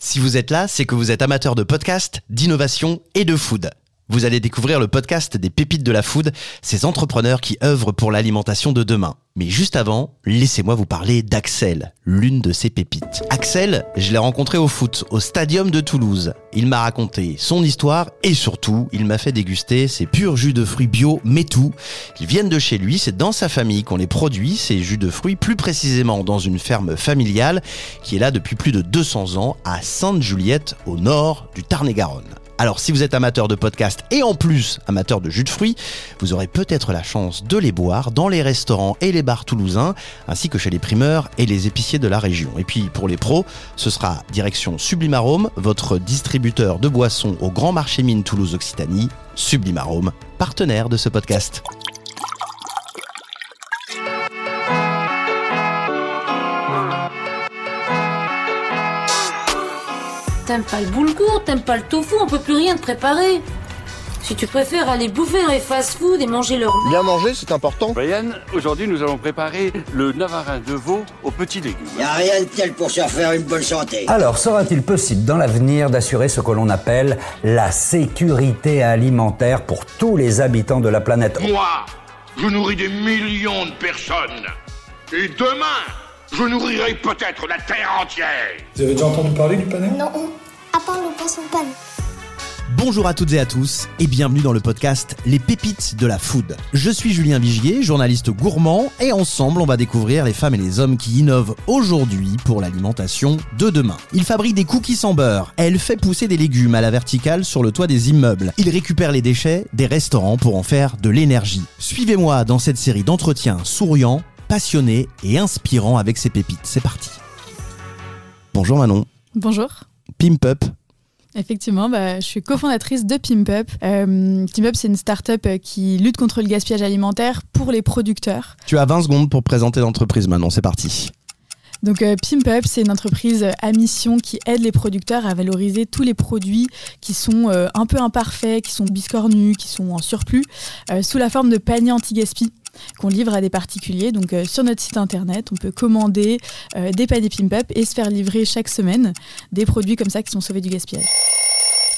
Si vous êtes là, c'est que vous êtes amateur de podcast, d'innovation et de food. Vous allez découvrir le podcast des pépites de la food, ces entrepreneurs qui œuvrent pour l'alimentation de demain. Mais juste avant, laissez-moi vous parler d'Axel, l'une de ces pépites. Axel, je l'ai rencontré au foot, au stadium de Toulouse. Il m'a raconté son histoire et surtout, il m'a fait déguster ses purs jus de fruits bio, mais tout. Ils viennent de chez lui, c'est dans sa famille qu'on les produit, ces jus de fruits, plus précisément dans une ferme familiale qui est là depuis plus de 200 ans à Sainte-Juliette, au nord du Tarn-et-Garonne. Alors si vous êtes amateur de podcast et en plus amateur de jus de fruits, vous aurez peut-être la chance de les boire dans les restaurants et les bars toulousains, ainsi que chez les primeurs et les épiciers de la région. Et puis pour les pros, ce sera direction Sublimarome, votre distributeur de boissons au Grand Marché Mine Toulouse Occitanie, Sublimarome, partenaire de ce podcast. T'aimes pas le boulgour, t'aimes pas le tofu, on peut plus rien te préparer. Si tu préfères aller bouffer dans les fast-food et manger leur Bien manger, c'est important. Brian, aujourd'hui nous allons préparer le navarin de veau aux petits légumes. Y a rien de tel pour se faire une bonne santé. Alors, sera-t-il possible dans l'avenir d'assurer ce que l'on appelle la sécurité alimentaire pour tous les habitants de la planète? Moi, je nourris des millions de personnes. Et demain, je nourrirai peut-être la Terre entière. Vous avez déjà entendu parler du panel? Non, à part le poisson pan. Bonjour à toutes et à tous et bienvenue dans le podcast Les pépites de la food. Je suis Julien Vigier, journaliste gourmand et ensemble on va découvrir les femmes et les hommes qui innovent aujourd'hui pour l'alimentation de demain. Il fabrique des cookies sans beurre, elle fait pousser des légumes à la verticale sur le toit des immeubles, il récupère les déchets des restaurants pour en faire de l'énergie. Suivez-moi dans cette série d'entretiens souriants, passionnés et inspirants avec ces pépites. C'est parti. Bonjour Manon. Bonjour. Pimp Up, Effectivement, bah, je suis cofondatrice de Pimp Up. Euh, Pimp Up, c'est une start-up euh, qui lutte contre le gaspillage alimentaire pour les producteurs. tu as 20 secondes pour présenter l'entreprise Manon, c'est parti. Donc euh, Pimp Up, c'est une entreprise à mission qui aide les producteurs à valoriser tous les produits qui sont euh, un peu imparfaits, qui sont biscornus, qui sont en surplus, euh, sous la forme de paniers anti-gaspi qu'on livre à des particuliers. Donc euh, sur notre site internet, on peut commander euh, des paniers Pimp Up et se faire livrer chaque semaine des produits comme ça qui sont sauvés du gaspillage.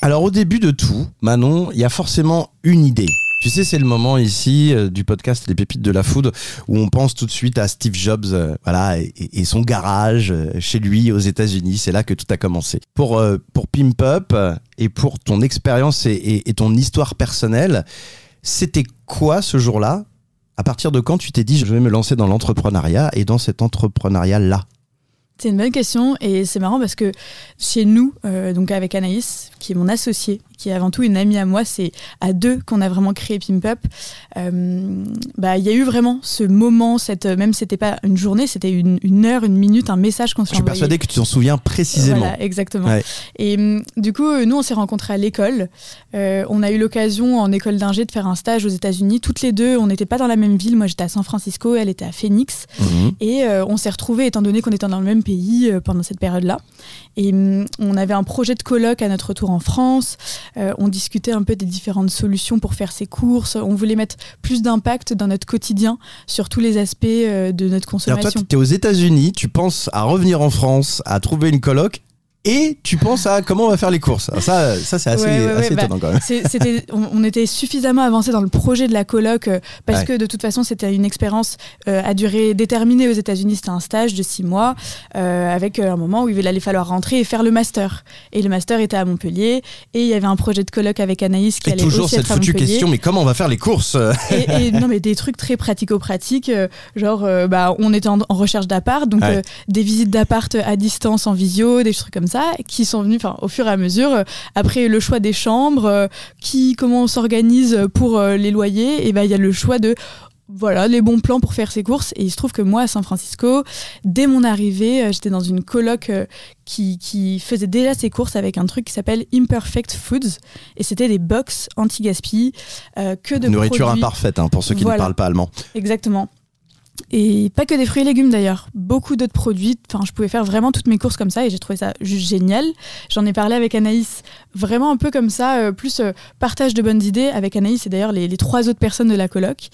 Alors au début de tout, Manon, il y a forcément une idée. Tu sais, c'est le moment ici euh, du podcast Les Pépites de la Food où on pense tout de suite à Steve Jobs, voilà, et, son garage chez lui aux États-Unis. C'est là que tout a commencé. Pour pour Pimp Up et pour ton expérience et ton histoire personnelle, c'était quoi ce jour-là? À partir de quand tu t'es dit je vais me lancer dans l'entrepreneuriat et dans cet entrepreneuriat là C'est une bonne question et c'est marrant parce que chez nous, euh, donc avec Anaïs, qui est mon associée, qui est avant tout une amie à moi, c'est à deux qu'on a vraiment créé Pimp Up. Euh, bah, il y a eu vraiment ce moment, cette, même c'était pas une journée, c'était une, une heure, une minute, un message qu'on Je s'est suis envoyé. persuadé que tu t'en souviens précisément. Voilà, exactement. Ouais. Et hum, du coup, euh, nous, on s'est rencontrés à l'école. Euh, on a eu l'occasion en école d'ingé de faire un stage aux États-Unis. Toutes les deux, on n'était pas dans la même ville. Moi, j'étais à San Francisco, elle était à Phoenix. Mhm. Et euh, on s'est retrouvés, étant donné qu'on était dans le même pays euh, pendant cette période-là. Et hum, on avait un projet de colloque à notre retour en France. Euh, on discutait un peu des différentes solutions pour faire ses courses. On voulait mettre plus d'impact dans notre quotidien sur tous les aspects euh, de notre Alors toi, consommation. tu es aux États-Unis, tu penses à revenir en France, à trouver une coloc, et tu penses à comment on va faire les courses. Alors ça, ça c'est assez, Ouais, ouais, ouais, assez bah, étonnant quand même. C'était, on, on était suffisamment avancé dans le projet de la coloc euh, parce que de toute façon c'était une expérience euh, à durée déterminée aux États-Unis. C'était un stage de six mois euh, avec un moment où il allait falloir rentrer et faire le master. Et le master était à Montpellier et il y avait un projet de coloc avec Anaïs qui Et allait toujours aussi cette être à foutue Montpellier. question, mais comment on va faire les courses? Et, et non mais des trucs très pratico-pratiques genre bah on était en, en recherche d'appart donc des visites d'appart à distance en visio des trucs comme ça qui sont venus au fur et à mesure euh, après le choix des chambres euh, qui comment on s'organise pour euh, les loyers et ben il y a le choix de voilà les bons plans pour faire ses courses et il se trouve que moi à San Francisco dès mon arrivée j'étais dans une coloc qui, qui faisait déjà ses courses avec un truc qui s'appelle Imperfect Foods et c'était des box anti-gaspi euh, que de Nourriture produits imparfaite, hein, pour ceux qui Voilà. ne parlent pas allemand. Exactement. Et pas que des fruits et légumes d'ailleurs, beaucoup d'autres produits. Enfin, je pouvais faire vraiment toutes mes courses comme ça et j'ai trouvé ça juste génial. J'en ai parlé avec Anaïs, vraiment un peu comme ça, euh, plus euh, partage de bonnes idées avec Anaïs et d'ailleurs les, les trois autres personnes de la coloc.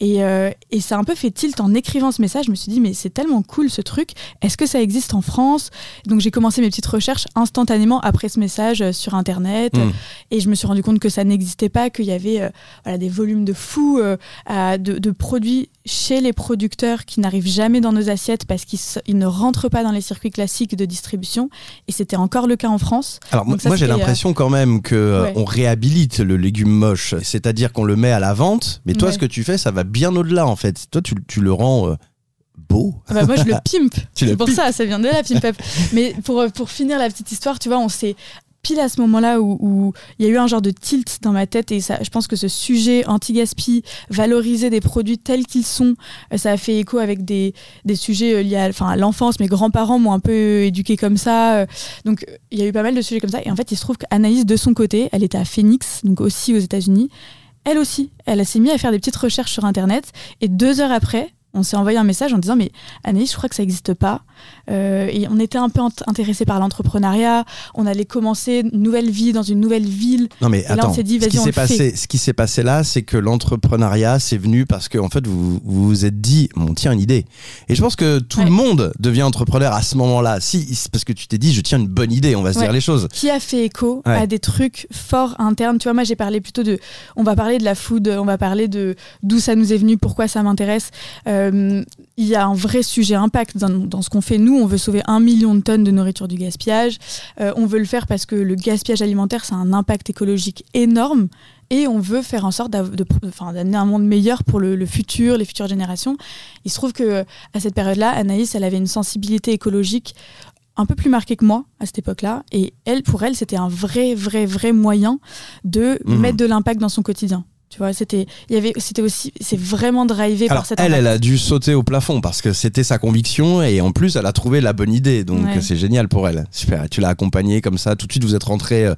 Et, euh, et ça a un peu fait tilt en écrivant ce message. Je me suis dit, mais c'est tellement cool ce truc. Est-ce que ça existe en France? Donc j'ai commencé mes petites recherches instantanément après ce message sur Internet Mm. et je me suis rendu compte que ça n'existait pas, qu'il y avait voilà, des volumes de fous de produits chez les producteurs qui n'arrivent jamais dans nos assiettes parce qu'ils ne rentrent pas dans les circuits classiques de distribution. Et c'était encore le cas en France. Alors moi Donc ça, moi, j'ai c'était, l'impression quand même que euh, ouais. on réhabilite le légume moche, c'est-à-dire qu'on le met à la vente, mais toi Ouais. ce que tu fais ça va bien au-delà en fait. Toi tu, tu le rends euh, beau. Ah bah moi, je le pimpe. C'est pour ça, ça vient de la pimp up. Mais pour, euh, pour finir la petite histoire, tu vois, on s'est pile à ce moment-là où il y a eu un genre de tilt dans ma tête et ça, je pense que ce sujet anti-gaspi, valoriser des produits tels qu'ils sont, euh, ça a fait écho avec des, sujets euh, liés à, l'enfance. Mes grands-parents m'ont un peu éduqué comme ça. euh, Donc euh, il y a eu pas mal de sujets comme ça. Et en fait, il se trouve qu'Anaïs, de son côté, elle était à Phoenix, donc aussi aux États-Unis. Elle aussi, elle s'est mise à faire des petites recherches sur Internet et deux heures après, on s'est envoyé un message en disant mais Anaïs, je crois que ça n'existe pas. Euh, et on était un peu int- intéressé par l'entrepreneuriat. On allait commencer une nouvelle vie dans une nouvelle ville. Non mais Et là, on attends, s'est dit, ce, qui on s'est passé, ce qui s'est passé là, c'est que l'entrepreneuriat, c'est venu parce que en fait, vous vous vous êtes dit, on tient une idée. Et je pense que tout Ouais. le monde devient entrepreneur à ce moment-là. Si, parce que tu t'es dit, je tiens une bonne idée, on va se Ouais. dire les choses. Qui a fait écho Ouais. à des trucs forts internes? Tu vois, moi, j'ai parlé plutôt de. On va parler de la food, on va parler de d'où ça nous est venu, pourquoi ça m'intéresse. Euh, Il y a un vrai sujet impact dans, dans ce qu'on fait. Nous, on veut sauver un million de tonnes de nourriture du gaspillage. Euh, on veut le faire parce que le gaspillage alimentaire, ça a un impact écologique énorme. Et on veut faire en sorte d'amener un monde meilleur pour le, le futur, les futures générations. Il se trouve que à cette période-là, Anaïs, elle avait une sensibilité écologique un peu plus marquée que moi à cette époque-là. Et elle, pour elle, c'était un vrai, vrai, vrai moyen de Mhm. mettre de l'impact dans son quotidien. Tu vois, c'était, il y avait, c'était aussi, c'est vraiment drivé Alors par cette. elle, elle a dû sauter au plafond parce que c'était sa conviction et en plus, elle a trouvé la bonne idée. Donc Ouais. c'est génial pour elle. Super. Tu l'as accompagnée comme ça. Tout de suite, vous êtes rentré. euh,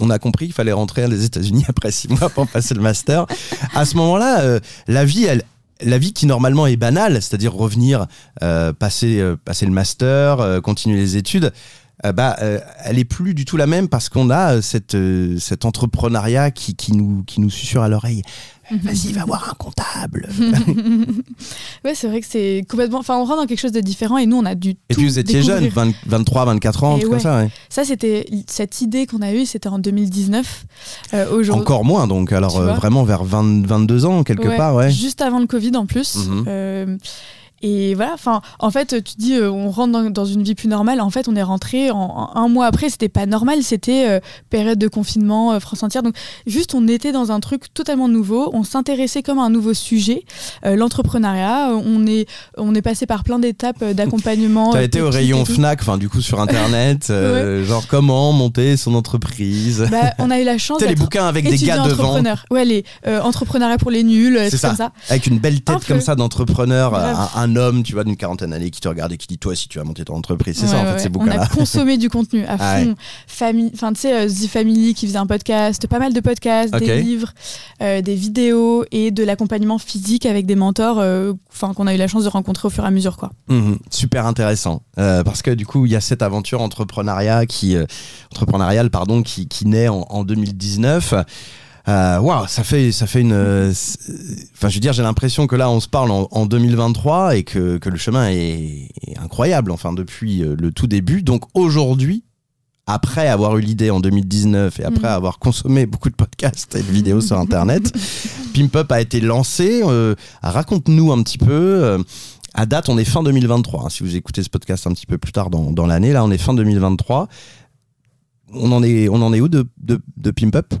on a compris qu'il fallait rentrer aux États-Unis après six mois pour passer le master. À ce moment-là, euh, la vie, elle, la vie qui normalement est banale, c'est-à-dire revenir, euh, passer, passer le master, continuer les études, bah, euh, elle est plus du tout la même parce qu'on a euh, cette, euh, cet entrepreneuriat qui, qui, nous, qui nous susurre à l'oreille. Euh, Vas-y, va voir un comptable. ouais, c'est vrai que c'est complètement. Enfin, on rentre dans quelque chose de différent et nous, on a dû. Et tout puis vous étiez jeune, découvrir. 20 23, 24 ans, Et truc comme ouais. ça. ouais. Ça, c'était cette idée qu'on a eue, c'était en 2019. Euh, aujourd'hui. Encore moins, donc alors euh, vraiment vers 20, 22 ans, quelque Ouais, part, ouais. Juste avant le Covid en plus. Mhm. Euh, et voilà, enfin, en fait, tu dis, euh, on rentre dans, dans une vie plus normale. En fait, on est rentré en, en un mois après, c'était pas normal, c'était euh, période de confinement, euh, France entière. Donc, juste, on était dans un truc totalement nouveau. On s'intéressait comme à un nouveau sujet, l'entrepreneuriat. On est, on est passé par plein d'étapes d'accompagnement. T'as été au rayon. Fnac, enfin du coup sur internet, genre comment monter son entreprise. Bah, on a eu la chance Tu les bouquins avec des gars devant. Ouais, les entrepreneuriat pour les nuls, c'est ça. comme ça. avec une belle Un tête comme ça d'entrepreneur, un, un homme, tu vois, d'une quarantaine d'années qui te regarde et qui dit toi si tu vas monter ton entreprise. C'est ça Ouais, en fait ouais, ces On a consommé du contenu à Ah fond. Famille, enfin tu sais, euh, The Family qui faisait un podcast, pas mal de podcasts, des livres, euh, des vidéos et de l'accompagnement physique avec des mentors, euh, enfin qu'on a eu la chance de rencontrer au fur et à mesure quoi. Mhm, super intéressant Euh, parce que du coup il y a cette aventure entrepreneuriat qui entrepreneuriale pardon qui, qui naît en, en 2019 Euh, Waouh, ça fait ça fait une. euh, Enfin, je veux dire, j'ai l'impression que là, on se parle en, en 2023 et que, que le chemin est, est incroyable. Enfin, depuis euh, le tout début. Donc aujourd'hui, après avoir eu l'idée en 2019 et après Mhm. avoir consommé beaucoup de podcasts et de vidéos sur Internet, Pimp Up a été lancé. Euh, Raconte-nous un petit peu. euh, à date, on est fin 2023. hein, si vous écoutez ce podcast un petit peu plus tard dans, dans l'année, là, on est fin 2023. On en est, on en est où de, de, de Pimp Up?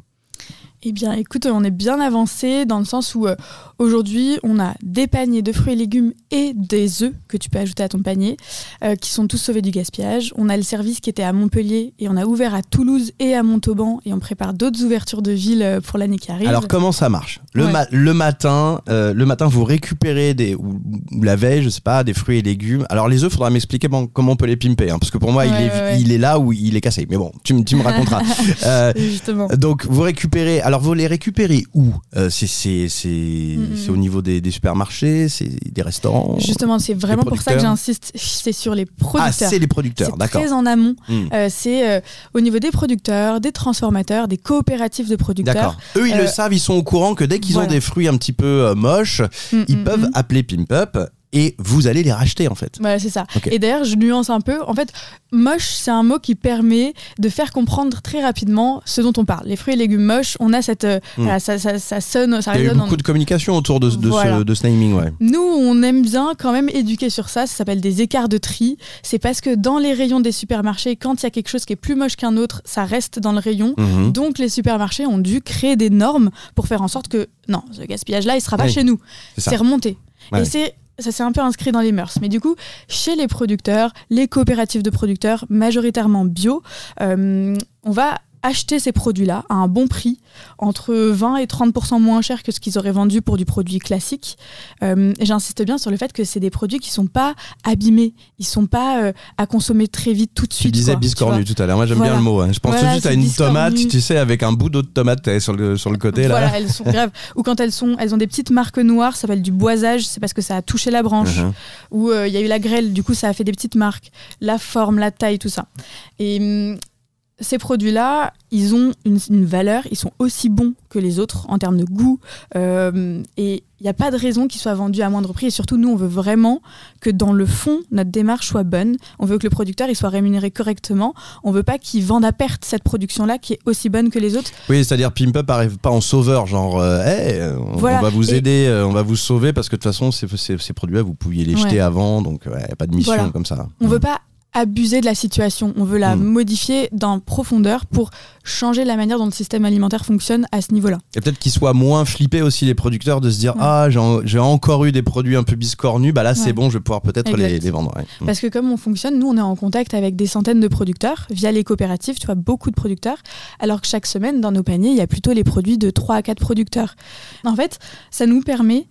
Eh bien, écoute, on est bien avancé dans le sens où euh, aujourd'hui, on a des paniers de fruits et légumes et des œufs que tu peux ajouter à ton panier, euh, qui sont tous sauvés du gaspillage. On a le service qui était à Montpellier et on a ouvert à Toulouse et à Montauban et on prépare d'autres ouvertures de ville euh, pour l'année qui arrive. Alors comment ça marche? Le, Ouais. ma- le matin, euh, le matin vous récupérez des ou, ou la veille, je sais pas, des fruits et légumes. Alors les œufs, faudra m'expliquer comment on peut les pimper, hein, parce que pour moi il, est, ouais, ouais. il est là où il est cassé. Mais bon, tu, me- tu me raconteras. Justement. donc vous récupérez. Alors alors vous les récupérez où Euh, C'est c'est c'est Mhm. c'est au niveau des, des supermarchés, c'est des restaurants. Justement, c'est vraiment pour ça que j'insiste, c'est sur les Ah, producteurs. c'est les producteurs, d'accord. très en amont. Hmm. Euh, c'est euh, au niveau des producteurs, des transformateurs, des coopératives de producteurs. D'accord. Eux, ils le savent, ils sont au courant que dès qu'ils ont des fruits un petit peu moches, Mm, ils mm, peuvent appeler Pimp Up et vous allez les racheter en fait. Voilà, c'est ça. Et d'ailleurs, je nuance un peu. En fait, moche, c'est un mot qui permet de faire comprendre très rapidement ce dont on parle. Les fruits et légumes moches, on a cette. euh, Hmm. voilà, ça, ça, ça sonne, ça Il y a eu en beaucoup de communication autour de, de Voilà. ce, de ce naming, ouais. Nous, on aime bien quand même éduquer sur ça. Ça s'appelle des écarts de tri. C'est parce que dans les rayons des supermarchés, quand il y a quelque chose qui est plus moche qu'un autre, ça reste dans le rayon. Mhm. Donc, les supermarchés ont dû créer des normes pour faire en sorte que non, ce gaspillage-là, il sera pas chez nous. c'est remonté. Ouais. Et c'est ça s'est un peu inscrit dans les mœurs. Mais du coup, chez les producteurs, les coopératives de producteurs, majoritairement bio, euh, on va acheter ces produits-là à un bon prix, entre 20 et 30% moins cher que ce qu'ils auraient vendu pour du produit classique. Euh, J'insiste bien sur le fait que c'est des produits qui sont pas abîmés, ils sont pas euh, à consommer très vite tout de Tu suite. disais quoi, biscornu tu tout à l'heure. Moi, j'aime Voilà. bien le mot. hein. Je pense tout de suite à une biscornu. tomate, tu sais, avec un bout d'autre tomate eh, sur le, sur le côté là. Voilà, elles sont graves. Ou quand elles sont, elles ont des petites marques noires, ça s'appelle du boisage, c'est parce que ça a touché la branche. Mhm. où euh, il y a eu la grêle, du coup ça a fait des petites marques, la forme, la taille, tout ça. Et hum, ces produits-là, ils ont une, une valeur, ils sont aussi bons que les autres en termes de goût, euh, et il n'y a pas de raison qu'ils soient vendus à moindre prix. Et surtout, nous, on veut vraiment que dans le fond, notre démarche soit bonne. On veut que le producteur il soit rémunéré correctement. On veut pas qu'il vende à perte cette production-là qui est aussi bonne que les autres. Oui, c'est-à-dire Pimp Up arrive pas en sauveur, genre, euh, Hey, on, Voilà. on va vous aider, euh, on va vous sauver, parce que de toute façon, ces, ces- ces produits-là, vous pouviez les Ouais. jeter avant, donc ouais, y a pas de mission Voilà. comme ça. On veut pas abuser de la situation, on veut la Mm. modifier dans profondeur pour changer la manière dont le système alimentaire fonctionne à ce niveau-là. Et peut-être qu'ils soient moins flippés aussi, les producteurs, de se dire Ouais. Ah, j'ai en- j'ai encore eu des produits un peu biscornus, bah là, c'est bon, je vais pouvoir peut-être les, vendre. ouais. Mm. Parce que comme on fonctionne, nous on est en contact avec des centaines de producteurs via les coopératives, tu vois, beaucoup de producteurs, alors que chaque semaine dans nos paniers, il y a plutôt les produits de 3 à 4 producteurs. En fait, ça nous permet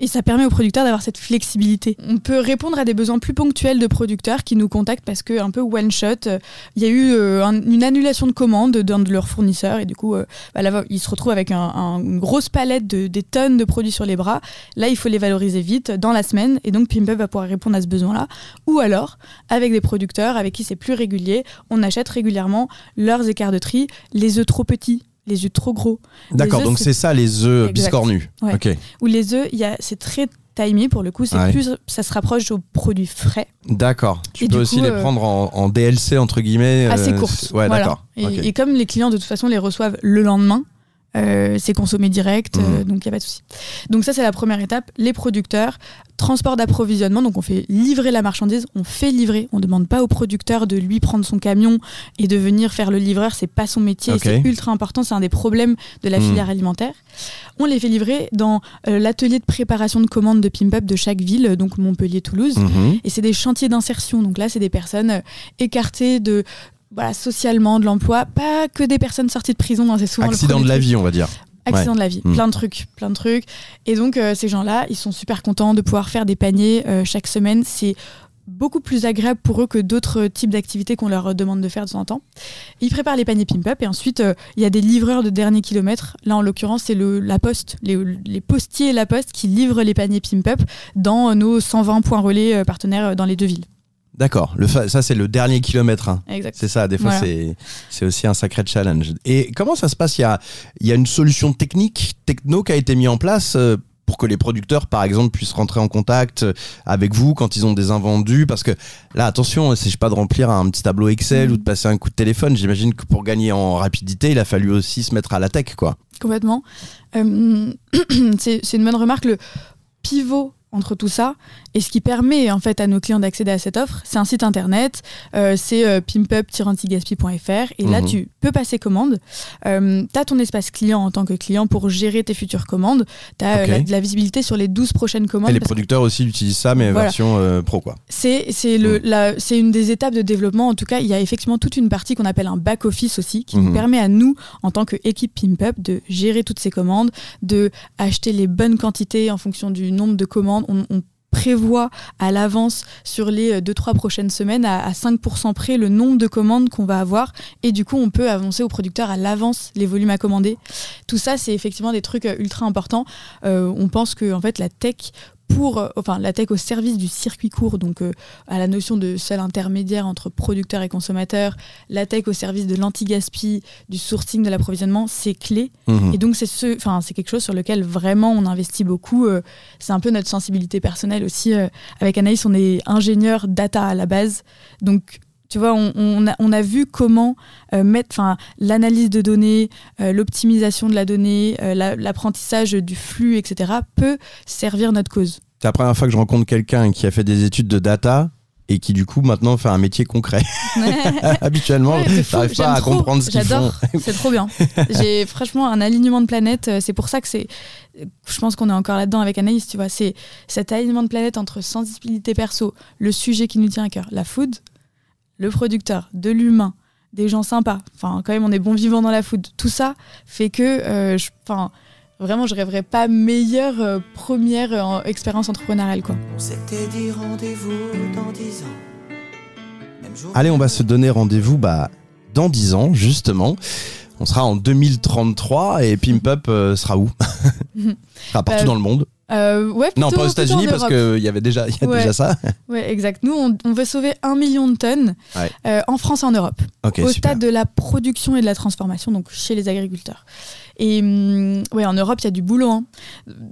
et ça permet aux producteurs d'avoir cette flexibilité. On peut répondre à des besoins plus ponctuels de producteurs qui nous contactent parce que un peu one shot, euh, il y a eu euh, un- une annulation de commande d'un de leurs fournisseurs et du coup, euh, bah ils se retrouvent avec un- un- une grosse palette de des tonnes de produits sur les bras. Là, il faut les valoriser vite dans la semaine et donc Pimp Up va pouvoir répondre à ce besoin-là. Ou alors, avec des producteurs avec qui c'est plus régulier, on achète régulièrement leurs écarts de tri, les œufs trop petits, les œufs trop gros. D'accord, donc c'est ça les œufs biscornus. Ouais. Ou les œufs, c'est très timé pour le coup, c'est Ouais. plus, ça se rapproche aux produits frais. d'accord. Tu Et peux aussi coup, les euh, prendre en, en DLC, entre guillemets. assez euh, courtes. c'est- Ouais, Voilà. d'accord. Et, et comme les clients de toute façon les reçoivent le lendemain, euh, c'est consommé direct, euh, Mhm. donc il n'y a pas de souci. Donc ça c'est la première étape, les producteurs, transport d'approvisionnement, donc on fait livrer la marchandise, on fait livrer, on ne demande pas au producteur de lui prendre son camion et de venir faire le livreur, c'est pas son métier, Ok. c'est ultra important, c'est un des problèmes de la Mhm. filière alimentaire. On les fait livrer dans euh, l'atelier de préparation de commandes de Pimp Up de chaque ville, euh, donc Montpellier, Toulouse. Mhm. Et c'est des chantiers d'insertion. Donc là, c'est des personnes euh, écartées de voilà, socialement de l'emploi, pas que des personnes sorties de prison, hein, c'est souvent le Accident premier de la truc. vie, on va dire. Accident Ouais. de la vie, Mm. plein de trucs, plein de trucs. Et donc euh, ces gens-là, ils sont super contents de pouvoir faire des paniers euh, chaque semaine. C'est beaucoup plus agréable pour eux que d'autres types d'activités qu'on leur demande de faire de temps en temps. Ils préparent les paniers Pimp Up et ensuite euh, il y a des livreurs de dernier kilomètre. Là en l'occurrence c'est le la poste, les, les postiers et la poste qui livrent les paniers Pimp Up dans nos 120 points relais partenaires dans les deux villes. D'accord, ça c'est le dernier kilomètre. hein. C'est ça, des fois Voilà. c'est aussi un sacré challenge. Et comment ça se passe? Il y, a, il y a une solution technique, techno qui a été mise en place euh, pour que les producteurs, par exemple, puissent rentrer en contact euh, avec vous quand ils ont des invendus? Parce que là, attention, il ne s'agit pas de remplir un petit tableau Excel Mhm. ou de passer un coup de téléphone. J'imagine que pour gagner en rapidité, il a fallu aussi se mettre à la tech, quoi. Complètement. Euh, c'est une bonne remarque. Le pivot entre tout ça et ce qui permet en fait à nos clients d'accéder à cette offre, c'est un site internet, euh, c'est euh, pimpup-antigaspi.fr et là Mhm. tu peux passer commande. Euh, tu as ton espace client en tant que client pour gérer tes futures commandes. Tu as Ok. la, de la visibilité sur les 12 prochaines commandes. Et les que producteurs aussi utilisent ça, mais Voilà. version euh, pro, quoi. c'est c'est une des étapes de développement. En tout cas, il y a effectivement toute une partie qu'on appelle un back office aussi, qui Mhm. nous permet à nous, en tant qu'équipe Pimp Up, de gérer toutes ces commandes, de acheter les bonnes quantités en fonction du nombre de commandes. On, prévoit à l'avance sur les 2-3 prochaines semaines à, à 5% près le nombre de commandes qu'on va avoir et du coup on peut avancer au producteur à l'avance les volumes à commander. Tout ça c'est effectivement des trucs euh, ultra importants. Euh, on pense que en fait la tech pour, euh, enfin, la tech au service du circuit court, donc euh, à la notion de seul intermédiaire entre producteur et consommateur, la tech au service de l'anti-gaspi, du sourcing, de l'approvisionnement, c'est clé. Mhm. Et donc, c'est ce, enfin, c'est quelque chose sur lequel vraiment on investit beaucoup. euh, c'est un peu notre sensibilité personnelle aussi. euh, avec Anaïs, on est ingénieur data à la base. Donc, tu vois, on, on a, on a vu comment euh, mettre, l'analyse de données, euh, l'optimisation de la donnée, euh, la- l'apprentissage du flux, etc., peut servir notre cause. C'est la première fois que je rencontre quelqu'un qui a fait des études de data et qui du coup maintenant fait un métier concret. Habituellement, Ouais, j'arrive pas à trop, comprendre ce qu'ils font. J'adore, c'est trop bien. J'ai franchement un alignement de planète. euh, C'est pour ça que c'est. Je pense qu'on est encore là-dedans avec Anaïs, tu vois. C'est cet alignement de planète entre sensibilité perso, le sujet qui nous tient à cœur, la food, le producteur, de l'humain, des gens sympas. Enfin, quand même, on est bon vivant dans la food. Tout ça fait que, euh, je- enfin, vraiment, je rêverais pas meilleure euh, première euh, expérience entrepreneuriale, quoi. On s'était dit rendez-vous dans dix ans. Même jour. Allez, on va se donner rendez-vous bah, dans 10 ans, justement. On sera en 2033 et Pimp Up euh, sera où? Sera partout Bah, dans le monde. Euh, ouais, Non, pas aux États-Unis parce qu'il y avait déjà, y a Ouais. déjà ça. Ouais, exact. Nous, on, on veut sauver un million de tonnes Ouais. euh, en France et en Europe, au super. stade de la production et de la transformation, donc chez les agriculteurs. Et hum, ouais, en Europe, il y a du boulot. hein.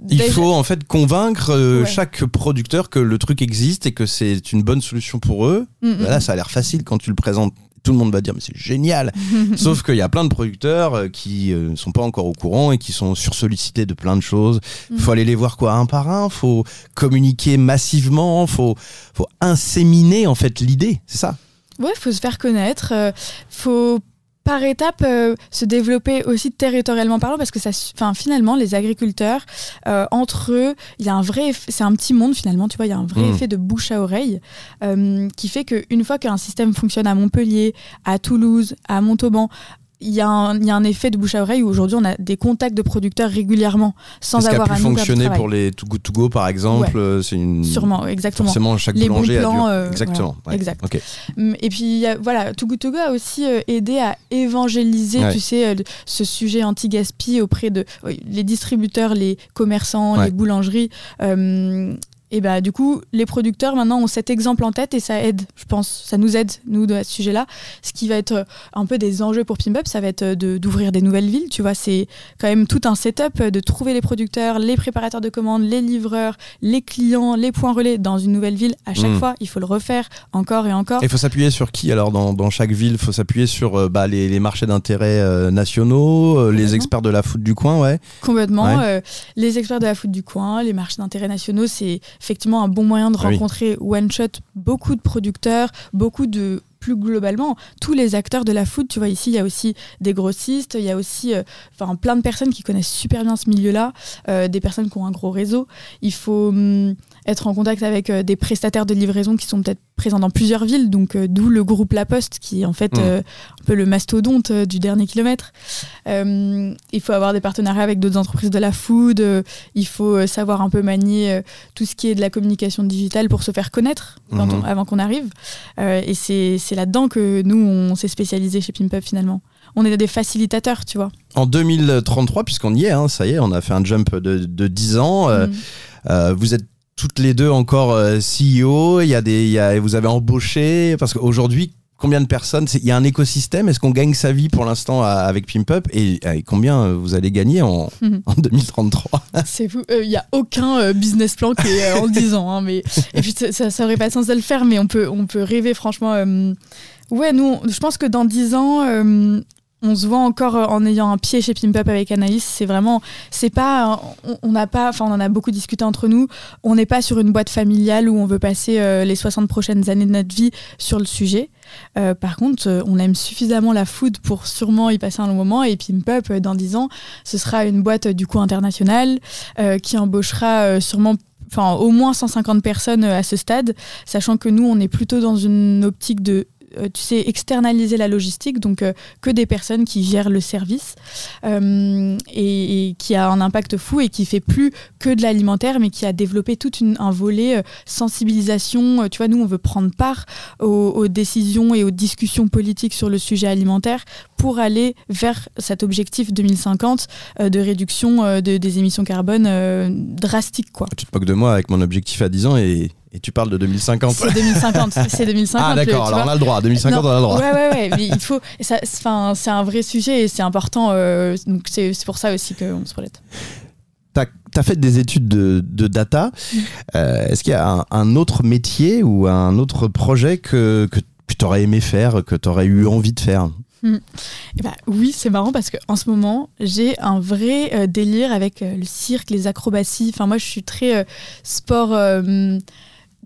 Il faut en fait convaincre euh, Ouais. chaque producteur que le truc existe et que c'est une bonne solution pour eux. Mm, mm, Là, ça a l'air facile quand tu le présentes. Tout le monde va dire mais c'est génial. Sauf qu'il y a plein de producteurs euh, qui ne sont pas encore au courant et qui sont sursollicités de plein de choses. Il Mm. faut aller les voir quoi un par un. Faut communiquer massivement. Faut faut inséminer en fait l'idée. C'est ça. Ouais, faut se faire connaître. euh, faut par étape euh, se développer aussi territorialement parlant parce que ça, enfin finalement les agriculteurs euh, entre eux, il y a un vrai, c'est un petit monde finalement, tu vois, il y a un vrai Mm. effet de bouche à oreille euh, qui fait qu'une fois qu'un système fonctionne à Montpellier, à Toulouse, à Montauban il y, a un, y a un effet de bouche à oreille où aujourd'hui on a des contacts de producteurs régulièrement sans C'est ce qui a avoir pu fonctionner pour les Too Good To Go par exemple. euh, C'est une Sûrement, exactement. Forcément, chaque Les bons boulanger plans, a dû. euh, Exactement. voilà, ouais. exact. Ok. Mm, Et puis il y a- voilà, Too Good To Go a aussi euh, aidé à évangéliser, Ouais. tu sais, ce sujet anti-gaspi auprès de les distributeurs, les commerçants, Ouais. les boulangeries. Euh, et bah du coup, les producteurs maintenant ont cet exemple en tête et ça aide, je pense, ça nous aide nous de ce sujet-là. Ce qui va être euh, un peu des enjeux pour Pimp Up, ça va être euh, de- d'ouvrir des nouvelles villes. Tu vois, c'est quand même tout un setup euh, de trouver les producteurs, les préparateurs de commandes, les livreurs, les clients, les points relais dans une nouvelle ville. À chaque Mm. fois, il faut le refaire encore et encore. Et il faut s'appuyer sur qui alors dans, dans chaque ville? Il faut s'appuyer sur euh, bah, les, les marchés d'intérêt euh, nationaux, euh, les experts de la foot du coin, ouais. Complètement. Ouais. les experts de la foot du coin, les marchés d'intérêt nationaux, c'est effectivement un bon moyen de Ah oui. rencontrer one shot beaucoup de producteurs, beaucoup de plus globalement tous les acteurs de la food. Tu vois ici, il y a aussi des grossistes, il y a aussi euh, enfin plein de personnes qui connaissent super bien ce milieu-là, euh, des personnes qui ont un gros réseau. Il faut hum, être en contact avec euh, des prestataires de livraison qui sont peut-être présents dans plusieurs villes, donc euh, d'où le groupe La Poste qui est en fait Mm. euh, un peu le mastodonte euh, du dernier kilomètre. Il faut avoir des partenariats avec d'autres entreprises de la food. il faut savoir un peu manier tout ce qui est de la communication digitale pour se faire connaître on- avant qu'on arrive. Et c'est là-dedans que nous, on s'est spécialisé chez Pimp Up finalement. On est des facilitateurs, tu vois. En 2033, puisqu'on y est, hein, ça y est, on a fait un jump de, de 10 ans. euh, Mm. euh, vous êtes toutes les deux encore euh, CEO. Il y a des, il y a, vous avez embauché parce qu'aujourd'hui. Combien de personnes Il y a un écosystème. Est-ce qu'on gagne sa vie pour l'instant avec Pimp Up et, et combien euh, vous allez gagner en, Mhm. en 2033 C'est fou. Il n'y a aucun euh, business plan qui est euh, en 10 ans. hein, mais... Et puis, ça- ça, ça aurait pas de sens de le faire, mais on peut, on peut rêver, franchement. euh, Ouais, nous, on- je pense que dans 10 ans, euh, on se voit encore euh, en ayant un pied chez Pimp Up avec Anaïs. C'est vraiment. C'est pas. euh, on- n'a pas. Enfin, on en a beaucoup discuté entre nous. On n'est pas sur une boîte familiale où on veut passer euh, les 60 prochaines années de notre vie sur le sujet. Par contre, on aime suffisamment la food pour sûrement y passer un long moment. Et Pimp Up, dans 10 ans, ce sera une boîte du coup internationale qui embauchera sûrement enfin au moins 150 personnes à ce stade, sachant que nous on est plutôt dans une optique de tu sais, externaliser la logistique, donc euh, que des personnes qui gèrent le service euh, et, qui a un impact fou et qui fait plus que de l'alimentaire, mais qui a développé tout un volet euh, sensibilisation. Euh, Tu vois, nous, on veut prendre part aux, décisions et aux discussions politiques sur le sujet alimentaire pour aller vers cet objectif 2050 euh, de réduction euh, de- des émissions carbone euh, drastique, quoi. Tu te moques de moi avec mon objectif à 10 ans et, et tu parles de 2050. C'est 2050, c'est 2050. Ah d'accord, alors on a le droit. 2050, Non, on a le droit. Ouais, ouais, ouais. mais il faut. et Enfin, c'est un vrai sujet et c'est important. euh, donc c'est pour ça aussi qu'on se projette. T'as as fait des études de, de data. Mm. Euh, Est-ce qu'il y a un, un autre métier ou un autre projet que, que, tu aurais aimé faire, que tu aurais eu envie de faire? Eh ben, oui, c'est marrant parce qu'en ce moment, j'ai un vrai euh, délire avec euh, le cirque, les acrobaties. Enfin, moi, je suis très euh, sport.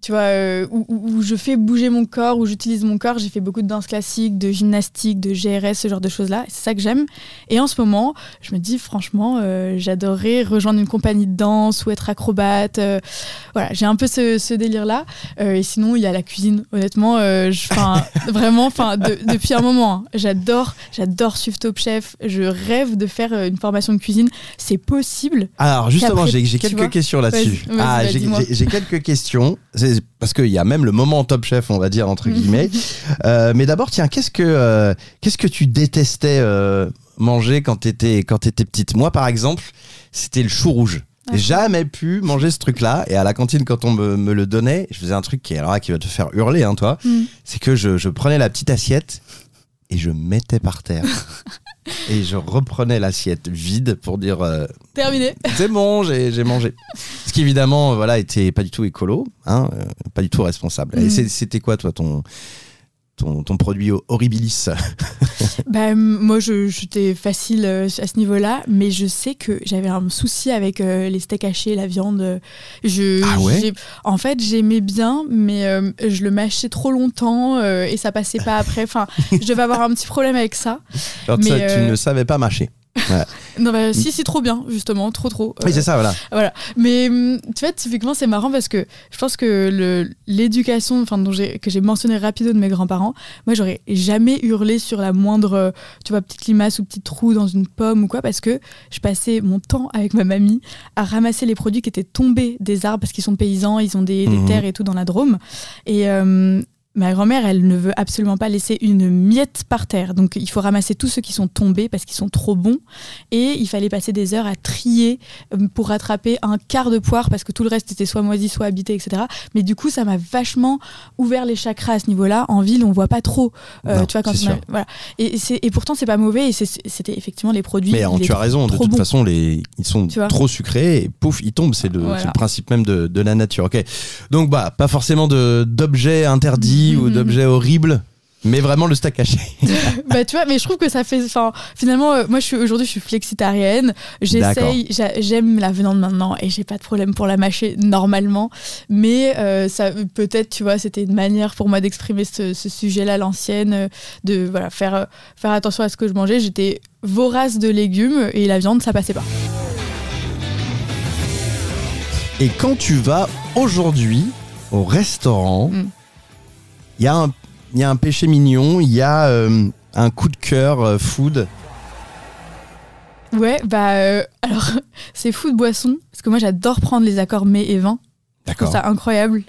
Tu vois, euh, où, je fais bouger mon corps, où j'utilise mon corps. J'ai fait beaucoup de danse classique, de gymnastique, de GRS, ce genre de choses-là. C'est ça que j'aime. Et en ce moment, je me dis, franchement, euh, j'adorerais rejoindre une compagnie de danse ou être acrobate. euh, voilà, j'ai un peu ce, ce délire-là. Et sinon, il y a la cuisine. Honnêtement, je- vraiment, de- depuis un moment, hein, j'adore, j'adore suivre Top Chef. Je rêve de faire une formation de cuisine. C'est possible. Alors justement, Qu'après, j'ai quelques questions là-dessus. Ah, j'ai- quelques questions. C'est parce qu'il y a même le moment Top Chef, on va dire entre guillemets. Euh, mais d'abord, tiens, qu'est-ce que euh, qu'est-ce que tu détestais euh, manger quand t'étais quand t'étais petite? Moi, par exemple, c'était le chou rouge. J'ai jamais pu manger ce truc-là. Et à la cantine, quand on me, me le donnait, je faisais un truc qui, alors qui va te faire hurler, hein, toi. Mm. C'est que je, je prenais la petite assiette et je mettais par terre. et je reprenais l'assiette vide pour dire euh, Terminé. c'est bon, j'ai mangé. Ce qui évidemment, euh, voilà, était pas du tout écolo, hein, euh, pas du tout responsable. Et Mm. c'était quoi, toi, ton ton, ton produit ho- horribilis Bah, moi, j'étais facile euh, à ce niveau-là, mais je sais que j'avais un souci avec euh, les steaks hachés, la viande. Je, Ah ouais En fait, j'aimais bien, mais euh, je le mâchais trop longtemps euh, et ça passait pas après. Enfin, je devais avoir un petit problème avec ça. Alors Mais, ça, tu ne savais pas mâcher. Ouais. Non, bah, si, si, trop bien, justement, trop, trop. Oui, Euh, c'est ça, voilà. Voilà. Mais hum, tu vois, typiquement, c'est marrant parce que je pense que l'éducation enfin, dont j'ai- que j'ai mentionné rapido de mes grands-parents, moi, j'aurais jamais hurlé sur la moindre, euh, tu vois, petite limace ou petit trou dans une pomme ou quoi, parce que je passais mon temps avec ma mamie à ramasser les produits qui étaient tombés des arbres parce qu'ils sont paysans, ils ont des, des Mhm. terres et tout dans la Drôme. Et. euh, Ma grand-mère, elle ne veut absolument pas laisser une miette par terre. Donc, il faut ramasser tous ceux qui sont tombés parce qu'ils sont trop bons. Et il fallait passer des heures à trier euh, pour rattraper un quart de poire parce que tout le reste était soit moisi, soit habité, etc. Mais du coup, ça m'a vachement ouvert les chakras à ce niveau-là. En ville, on voit pas trop. Euh, Non, tu vois, quand on a- voilà. Et, c'est- et pourtant, c'est pas mauvais. Et c'était effectivement les produits. Mais tu as raison, de toute façon, les, ils sont trop sucrés et pouf, ils tombent. C'est le, Voilà. c'est le principe même de, de la nature. Ok. Donc, bah, pas forcément d'objets interdits ou Mhm. d'objets horribles, mais vraiment le steak haché. bah tu vois mais je trouve que ça fait enfin finalement euh, moi je suis aujourd'hui je suis flexitarienne. J'essaye j'a- j'aime la viande maintenant et j'ai pas de problème pour la mâcher normalement. Mais euh, ça peut-être tu vois c'était une manière pour moi d'exprimer ce, ce sujet là l'ancienne euh, de voilà faire euh, faire attention à ce que je mangeais. J'étais vorace de légumes et la viande ça passait pas. Et quand tu vas aujourd'hui au restaurant, il y, a un- il y a un péché mignon, il y a euh, un coup de cœur euh, food. ouais bah euh, alors c'est fou de boisson parce que moi j'adore prendre les accords mets et vins Je trouve D'accord. ça incroyable.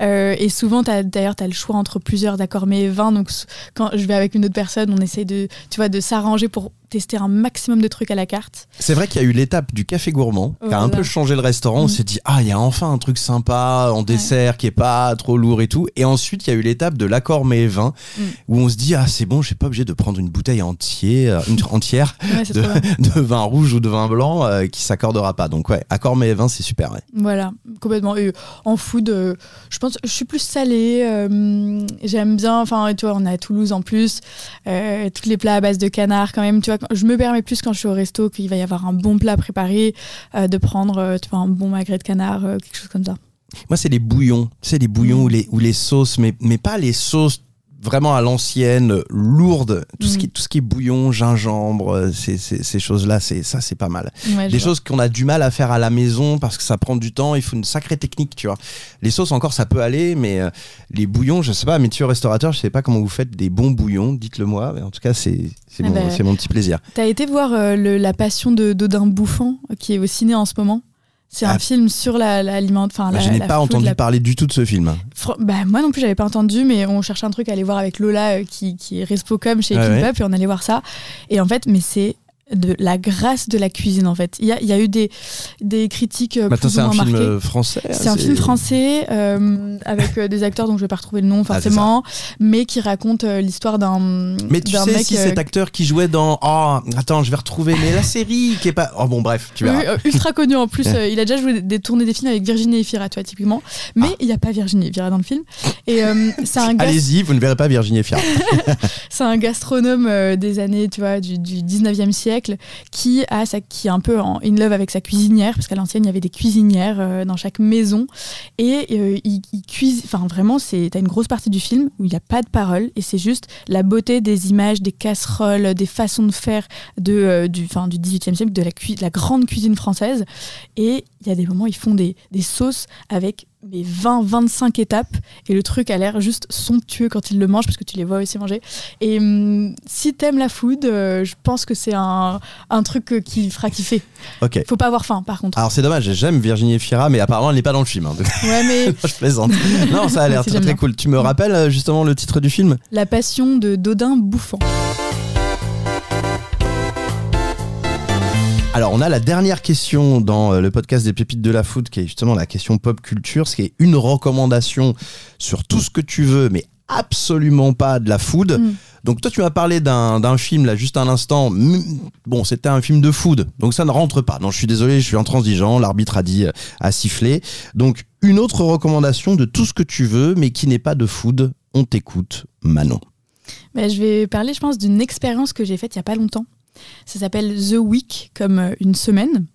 Euh, et souvent, d'ailleurs, tu as le choix entre plusieurs accords mais 20. Donc, s- quand je vais avec une autre personne, on essaie de, tu vois, de s'arranger pour tester un maximum de trucs à la carte. C'est vrai qu'il y a eu l'étape du café gourmand qui a un peu changé le restaurant. On Mm. s'est dit, ah, il y a enfin un truc sympa en dessert qui est pas trop lourd et tout. Et ensuite, il y a eu l'étape de l'accord mais 20 Mm. où on se dit, ah, c'est bon, je suis pas obligé de prendre une bouteille entière, une entière Ouais, de, vin rouge ou de vin blanc euh, qui s'accordera pas. Donc, ouais, accord mais 20, c'est super. ouais. Voilà, complètement. Et en food, euh, je pense, je suis plus salée. euh, J'aime bien. Enfin, tu vois, on est à Toulouse en plus. euh, tous les plats à base de canard, quand même. Tu vois, je me permets plus quand je suis au resto qu'il va y avoir un bon plat préparé, euh, de prendre, euh, tu vois, un bon magret de canard, euh, quelque chose comme ça. Moi, c'est les bouillons. Sais, les bouillons Mm. ou, les, ou les sauces, mais, mais pas les sauces vraiment à l'ancienne, lourde, tout, ce Mm. qui, tout ce qui est bouillon, gingembre, euh, ces, ces, ces choses-là, c'est, ça c'est pas mal. Ouais, Des choses qu'on a du mal à faire à la maison parce que ça prend du temps, il faut une sacrée technique, tu vois. Les sauces encore ça peut aller, mais euh, les bouillons, je sais pas, métier restaurateur, je sais pas comment vous faites des bons bouillons, dites-le moi, mais en tout cas c'est, c'est, Ah mon, bah, c'est mon petit plaisir. T'as été voir euh, le- La Passion de d'Odin Bouffant qui est au ciné en ce moment? C'est un Ah. film sur la, l'aliment. Enfin, Moi, la, je n'ai la pas entendu la- parler du tout de ce film. Fr- Bah, moi non plus, j'avais pas entendu, mais on cherchait un truc à aller voir avec Lola euh, qui, qui est Respocom chez ouais. Up et on allait voir ça. Et en fait, mais c'est de la grâce de la cuisine en fait. Il y a, il y a eu des, des critiques euh, Maintenant plus c'est ou un film euh, français. C'est un film français euh, avec euh, des acteurs dont je vais pas retrouver le nom forcément, mais qui raconte euh, l'histoire d'un Mais tu sais mec si euh, cet acteur qui jouait dans oh attends je vais retrouver mais la série qui est pas oh bon bref tu verras. Oui, euh, ultra connu en plus. euh, il a déjà joué des, tournées des films avec Virginie Efira, tu vois, typiquement. Mais il n'y a pas Virginie Efira dans le film. Et euh, c'est un, Allez-y vous ne verrez pas Virginie Efira. c'est un gastronome euh, des années, tu vois, du, du 19e siècle qui a sa, qui est un peu en in love avec sa cuisinière, parce qu'à l'ancienne, il y avait des cuisinières euh, dans chaque maison. Et euh, il, il cuisine, enfin vraiment, c'est, t'as une grosse partie du film où il n'y a pas de parole et c'est juste la beauté des images, des casseroles, des façons de faire de, euh, du, enfin, du 18e siècle, de la, de la grande cuisine française. Et il y a des moments, ils font des, des sauces avec mais 20-25 étapes et le truc a l'air juste somptueux quand ils le mangent parce que tu les vois aussi manger. Et hum, si t'aimes la food, euh, je pense que c'est un, un truc euh, qui fera kiffer. Ok. Faut pas avoir faim par contre. Alors c'est dommage j'aime Virginie Efira mais apparemment elle n'est pas dans le film. hein. Ouais, mais Non, je plaisante. Non ça a l'air Si, très j'aime très bien. cool. Tu me rappelles euh, justement le titre du film? La passion de Dodin bouffant. Alors, on a la dernière question dans euh, le podcast des pépites de la food, qui est justement la question pop culture, ce qui est une recommandation sur tout ce que tu veux, mais absolument pas de la food. Mm. Donc, toi, tu m'as parlé d'un d'un film, là, juste un instant. Mm, Bon, c'était un film de food, donc ça ne rentre pas. Non, je suis désolé, je suis intransigeant, l'arbitre a dit, euh, a sifflé. Donc, une autre recommandation de tout ce que tu veux, mais qui n'est pas de food. On t'écoute, Manon. Bah, je vais parler, je pense, d'une expérience que j'ai faite il y a pas longtemps. Ça s'appelle The Week, comme euh, une semaine.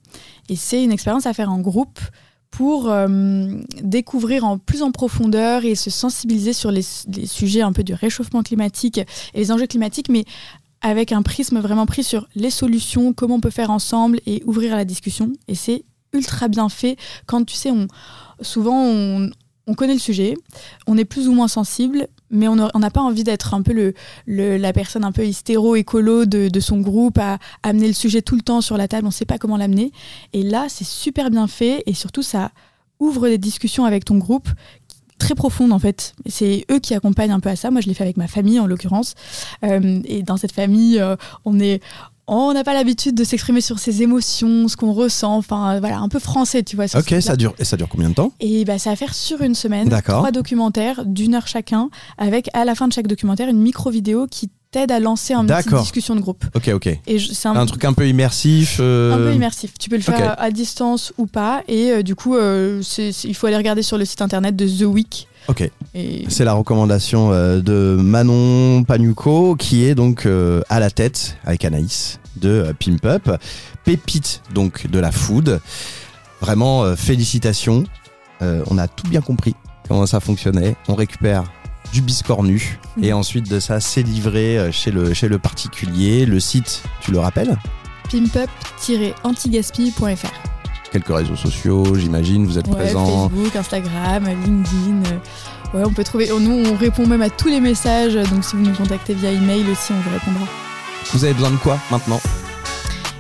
Et c'est une expérience à faire en groupe pour euh, découvrir en plus en profondeur et se sensibiliser sur les, sujets un peu du réchauffement climatique et les enjeux climatiques, mais avec un prisme vraiment pris sur les solutions, comment on peut faire ensemble et ouvrir à la discussion. Et c'est ultra bien fait quand tu sais, on, souvent on connaît le sujet, on est plus ou moins sensible, mais on n'a pas envie d'être un peu le, la personne un peu hystéro-écolo de, de son groupe à amener le sujet tout le temps sur la table, on ne sait pas comment l'amener. Et là, c'est super bien fait et surtout, ça ouvre des discussions avec ton groupe très profondes en fait. C'est eux qui accompagnent un peu à ça. Moi, je l'ai fait avec ma famille en l'occurrence. Euh, et dans cette famille, euh, on est on n'a pas l'habitude de s'exprimer sur ses émotions, ce qu'on ressent, enfin voilà, un peu français, tu vois. Ok, ça dure, et ça dure combien de temps? Et bah, ça va faire sur une semaine, D'accord. trois documentaires d'une heure chacun, avec à la fin de chaque documentaire une micro-vidéo qui t'aide à lancer petite D'accord. discussion de groupe. Ok, ok. Et c'est un, Un truc un peu immersif. euh, un peu immersif. Tu peux le faire à, à distance ou pas. Et euh, du coup, euh, il faut aller regarder sur le site internet de The Week. Ok. Et C'est la recommandation de Manon Panuco qui est donc à la tête avec Anaïs de Pimp Up. Pépite donc de la food. Vraiment félicitations. On a tout bien compris comment ça fonctionnait. On récupère du biscornu et ensuite de ça c'est livré euh, chez le, chez le particulier. Le site, tu le rappelles pimpup-antigaspi.fr. Quelques réseaux sociaux, j'imagine, vous êtes Ouais, présents. Facebook, Instagram, LinkedIn. euh, Ouais, on peut trouver. Nous, on répond même à tous les messages. Donc, si vous nous contactez via email aussi, on vous répondra. Vous avez besoin de quoi maintenant?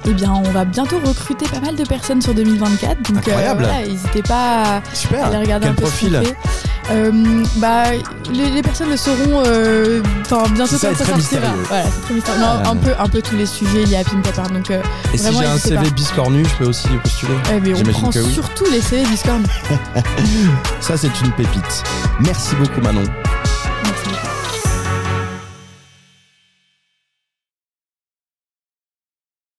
Eh bien, on va bientôt recruter pas mal de personnes sur 2024. Donc, Incroyable. voilà, n'hésitez pas à Super. aller regarder Quel un peu profil ce. Euh, bah, les, les personnes le sauront euh, enfin, bientôt ça, quand ça sortira. Voilà, c'est très mystérieux. Non, Ah. un, peu, un peu tous les sujets liés à hein, Donc, euh, Et si j'ai un CV biscornu, je peux aussi postuler eh, mais on prend oui. surtout les CV Discord. Ça, c'est une pépite. Merci beaucoup, Manon.